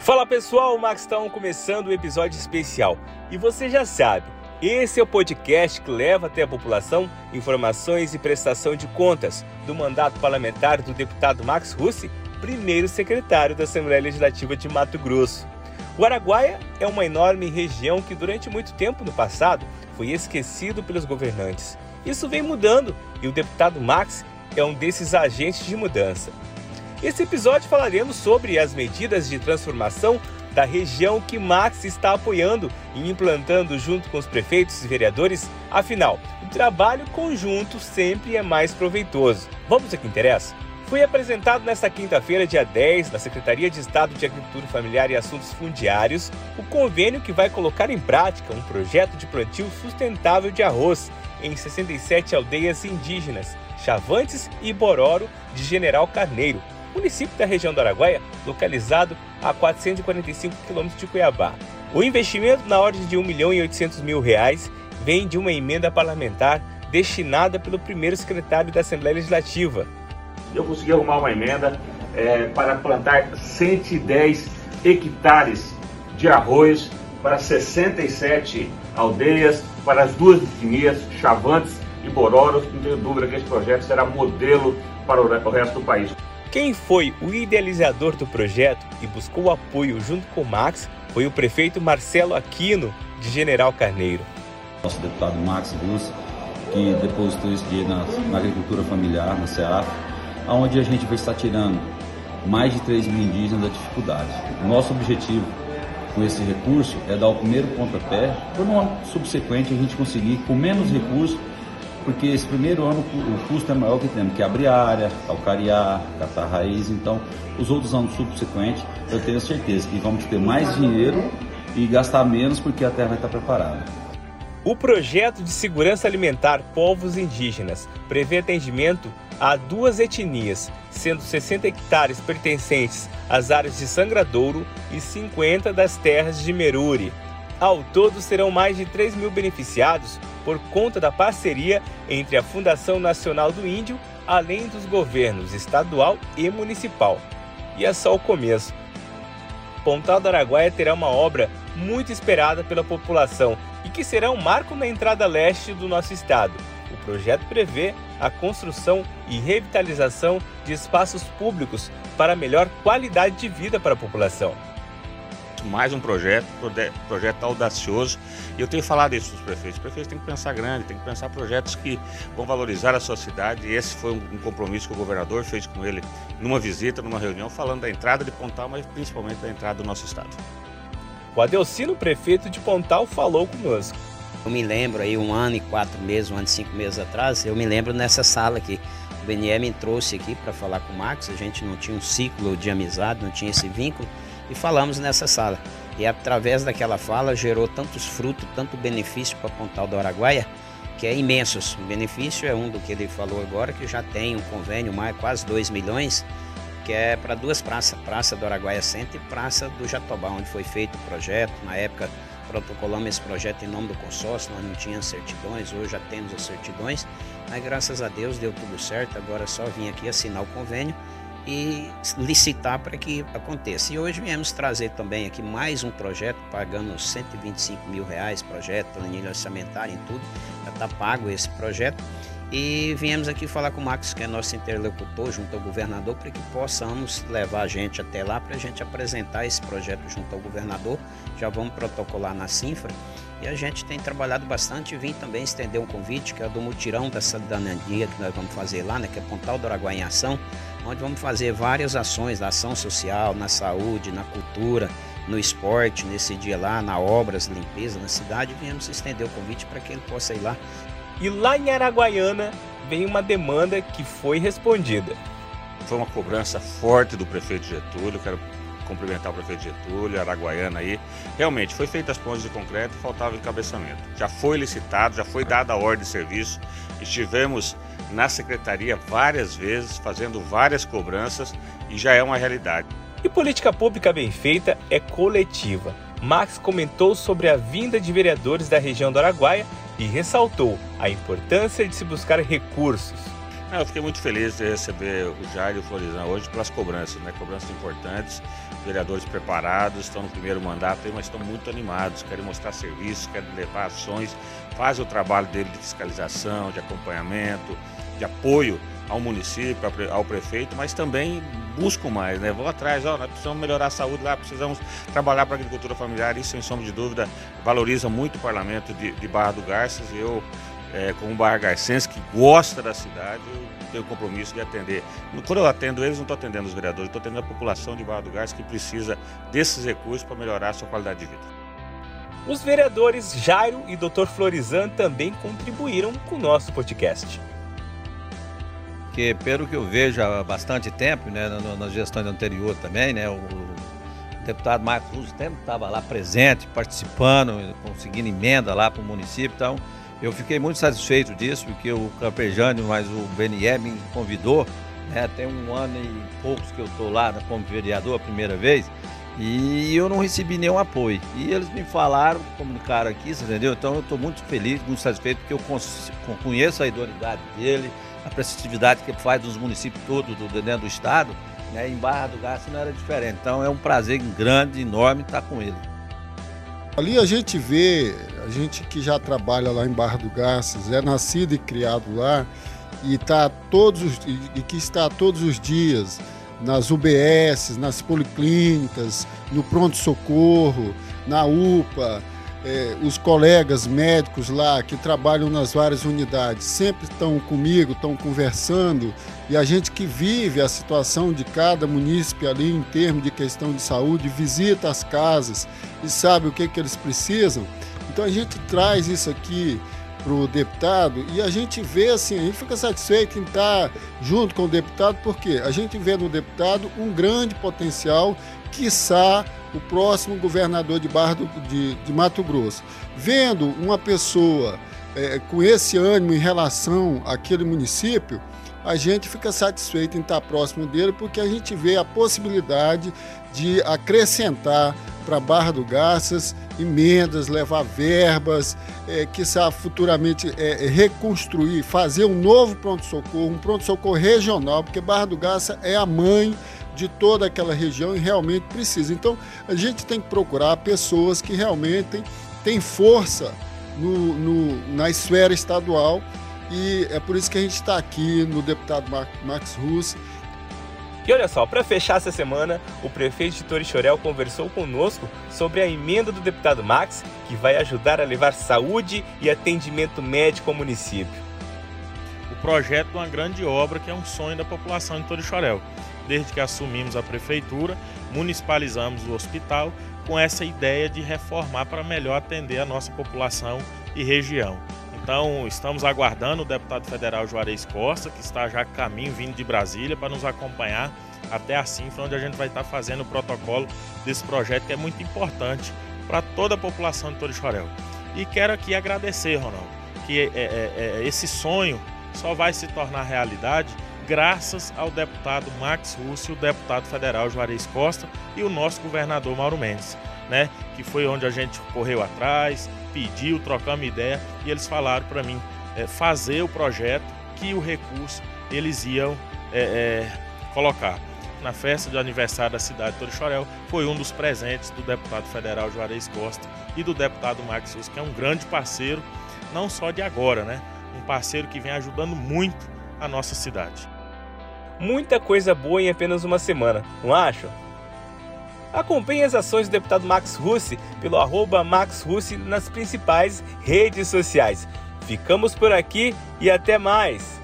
Fala pessoal, o Max estão começando o um episódio especial. E você já sabe, esse é o podcast que leva até a população informações e prestação de contas do mandato parlamentar do deputado Max Russi, primeiro secretário da Assembleia Legislativa de Mato Grosso. O Araguaia é uma enorme região que durante muito tempo no passado foi esquecido pelos governantes. Isso vem mudando e o deputado Max é um desses agentes de mudança. Nesse episódio falaremos sobre as medidas de transformação da região que Max está apoiando e implantando junto com os prefeitos e vereadores. Afinal, o trabalho conjunto sempre é mais proveitoso. Vamos ao que interessa? Foi apresentado nesta quinta-feira, dia 10, na Secretaria de Estado de Agricultura Familiar e Assuntos Fundiários, o convênio que vai colocar em prática um projeto de plantio sustentável de arroz em 67 aldeias indígenas, Chavantes e Bororo de General Carneiro, município da região do Araguaia, localizado a 445 quilômetros de Cuiabá. O investimento na ordem de 1 milhão e 800 mil reais vem de uma emenda parlamentar destinada pelo primeiro secretário da Assembleia Legislativa. Eu consegui arrumar uma emenda é, para plantar 110 hectares de arroz para 67 aldeias, para as duas etnias, Chavantes e Bororos. Não tenho dúvida que esse projeto será modelo para o resto do país. Quem foi o idealizador do projeto e buscou apoio junto com Max foi o prefeito Marcelo Aquino, de General Carneiro. Nosso deputado Max Russo, que depositou esse dinheiro na, na agricultura familiar, na CEAF, onde a gente vai estar tirando mais de 3 mil indígenas da dificuldade. Nosso objetivo com esse recurso é dar o primeiro pontapé, para no ano subsequente a gente conseguir, com menos recursos, porque esse primeiro ano o custo é maior que temos que abrir área, calcarear, catar raiz, então os outros anos subsequentes eu tenho certeza que vamos ter mais dinheiro e gastar menos porque a terra vai estar preparada. O projeto de segurança alimentar povos indígenas prevê atendimento a duas etnias, sendo 60 hectares pertencentes às áreas de Sangradouro e 50 das terras de Meruri. Ao todo, serão mais de 3 mil beneficiados por conta da parceria entre a Fundação Nacional do Índio, além dos governos estadual e municipal. E é só o começo. Pontal do Araguaia terá uma obra muito esperada pela população e que será um marco na entrada leste do nosso estado. O projeto prevê a construção e revitalização de espaços públicos para melhor qualidade de vida para a população mais um projeto, projeto audacioso. E eu tenho falado isso para os prefeitos. Os prefeitos têm que pensar grande, têm que pensar projetos que vão valorizar a sua cidade. E esse foi um compromisso que o governador fez com ele numa visita, numa reunião, falando da entrada de Pontal, mas principalmente da entrada do nosso estado. O Adelcino, prefeito de Pontal, falou conosco. Eu me lembro aí um ano e quatro meses, um ano e cinco meses atrás, eu me lembro nessa sala aqui. O BNE me trouxe aqui para falar com o Max, a gente não tinha um ciclo de amizade, não tinha esse vínculo e falamos nessa sala. E através daquela fala gerou tantos frutos, tanto benefício para Pontal do Araguaia, que é imensos. O benefício é um do que ele falou agora, que já tem um convênio, mais quase 2 milhões, que é para duas praças, Praça do Araguaia Centro e Praça do Jatobá, onde foi feito o projeto. Na época protocolamos esse projeto em nome do consórcio, nós não tínhamos certidões, hoje já temos as certidões, mas graças a Deus deu tudo certo, agora é só vim aqui assinar o convênio e licitar para que aconteça. E hoje viemos trazer também aqui mais um projeto, pagando 125 mil reais, projeto, planilha orçamentária e tudo, já está pago esse projeto. E viemos aqui falar com o Max, que é nosso interlocutor junto ao governador, para que possamos levar a gente até lá para a gente apresentar esse projeto junto ao governador. Já vamos protocolar na Sinfra e a gente tem trabalhado bastante e vim também estender um convite, que é do mutirão da cidadania que nós vamos fazer lá, né, que é Pontal do Araguaia em Ação, onde vamos fazer várias ações da ação social, na saúde, na cultura, no esporte, nesse dia lá, na obras, limpeza na cidade. Viemos estender o convite para que ele possa ir lá. E lá em Araguaiana vem uma demanda que foi respondida. Foi uma cobrança forte do prefeito Getúlio, quero cumprimentar o prefeito Getúlio, Araguaiana aí. Realmente, foi feita as pontes de concreto, faltava encabeçamento. Já foi licitado, já foi dada a ordem de serviço. Estivemos na secretaria várias vezes, fazendo várias cobranças e já é uma realidade. E política pública bem feita é coletiva. Max comentou sobre a vinda de vereadores da região do Araguaia e ressaltou a importância de se buscar recursos. Eu fiquei muito feliz de receber o Jair e o Florizão hoje pelas cobranças, né? Cobranças importantes, vereadores preparados, estão no primeiro mandato mas estão muito animados, querem mostrar serviços, querem levar ações, fazem o trabalho dele de fiscalização, de acompanhamento, de apoio ao município, ao prefeito, mas também buscam mais, né? Vão atrás, ó, nós precisamos melhorar a saúde lá, precisamos trabalhar para a agricultura familiar, isso sem sombra de dúvida valoriza muito o parlamento de, de Barra do Garças e eu é, como barra-garcense que gosta da cidade, eu tenho o compromisso de atender. Quando eu atendo eles, não estou atendendo os vereadores, estou atendendo a população de Barra do Garças que precisa desses recursos para melhorar a sua qualidade de vida. Os vereadores Jairo e Dr. Florizan também contribuíram com o nosso podcast. Que, pelo que eu vejo há bastante tempo, né, nas gestões anteriores também, né, o deputado Marcos Russo sempre estava lá presente, participando, conseguindo emenda lá para o município. Então, eu fiquei muito satisfeito disso, porque o Campejânio, mas o BNE me convidou, né, tem um ano e poucos que eu estou lá como vereador a primeira vez, e eu não recebi nenhum apoio. E eles me falaram, comunicaram aqui, entendeu? Então eu estou muito feliz, muito satisfeito, porque eu conheço a idoneidade dele, a prestatividade que ele faz dos municípios todos do, dentro do estado, né? em Barra do Garça não era diferente. Então é um prazer grande, enorme estar com ele. Ali a gente vê, a gente que já trabalha lá em Barra do Garças, é nascido e criado lá e, tá todos os, e que está todos os dias nas UBS, nas policlínicas, no pronto-socorro, na UPA, é, os colegas médicos lá que trabalham nas várias unidades sempre estão comigo, estão conversando, e a gente que vive a situação de cada munícipe ali em termos de questão de saúde, visita as casas e sabe o que, que eles precisam. Então a gente traz isso aqui para o deputado e a gente vê assim, a gente fica satisfeito em estar junto com o deputado, porque a gente vê no deputado um grande potencial, quiçá o próximo governador de Barra do, de, de Mato Grosso. Vendo uma pessoa é, com esse ânimo em relação àquele município, a gente fica satisfeito em estar próximo dele, porque a gente vê a possibilidade de acrescentar para Barra do Garças emendas, levar verbas, é, que futuramente é, reconstruir, fazer um novo pronto-socorro, um pronto-socorro regional, porque Barra do Garça é a mãe de toda aquela região e realmente precisa. Então, a gente tem que procurar pessoas que realmente têm força no, no, na esfera estadual e é por isso que a gente está aqui no deputado Max Russo. E olha só, para fechar essa semana, o prefeito de Torixorel conversou conosco sobre a emenda do deputado Max, que vai ajudar a levar saúde e atendimento médico ao município. O projeto de uma grande obra que é um sonho da população de Torixorel desde que assumimos a prefeitura, municipalizamos o hospital com essa ideia de reformar para melhor atender a nossa população e região. Então, estamos aguardando o deputado federal Juarez Costa, que está já caminho vindo de Brasília, para nos acompanhar até a Cinfra, onde a gente vai estar fazendo o protocolo desse projeto que é muito importante para toda a população de Torixorel. E quero aqui agradecer, Ronaldo, que é, é, é, esse sonho só vai se tornar realidade graças ao deputado Max Russo, o deputado federal Juarez Costa e o nosso governador Mauro Mendes, né? Que foi onde a gente correu atrás, pediu, trocamos ideia e eles falaram para mim é, fazer o projeto que o recurso eles iam é, é, colocar. Na festa de aniversário da cidade de Torixorel, foi um dos presentes do deputado federal Juarez Costa e do deputado Max Russo, que é um grande parceiro, não só de agora, né? Um parceiro que vem ajudando muito a nossa cidade muita coisa boa em apenas uma semana, não acham? Acompanhe as ações do deputado Max Russi pelo arroba Max Russi nas principais redes sociais. Ficamos por aqui e até mais!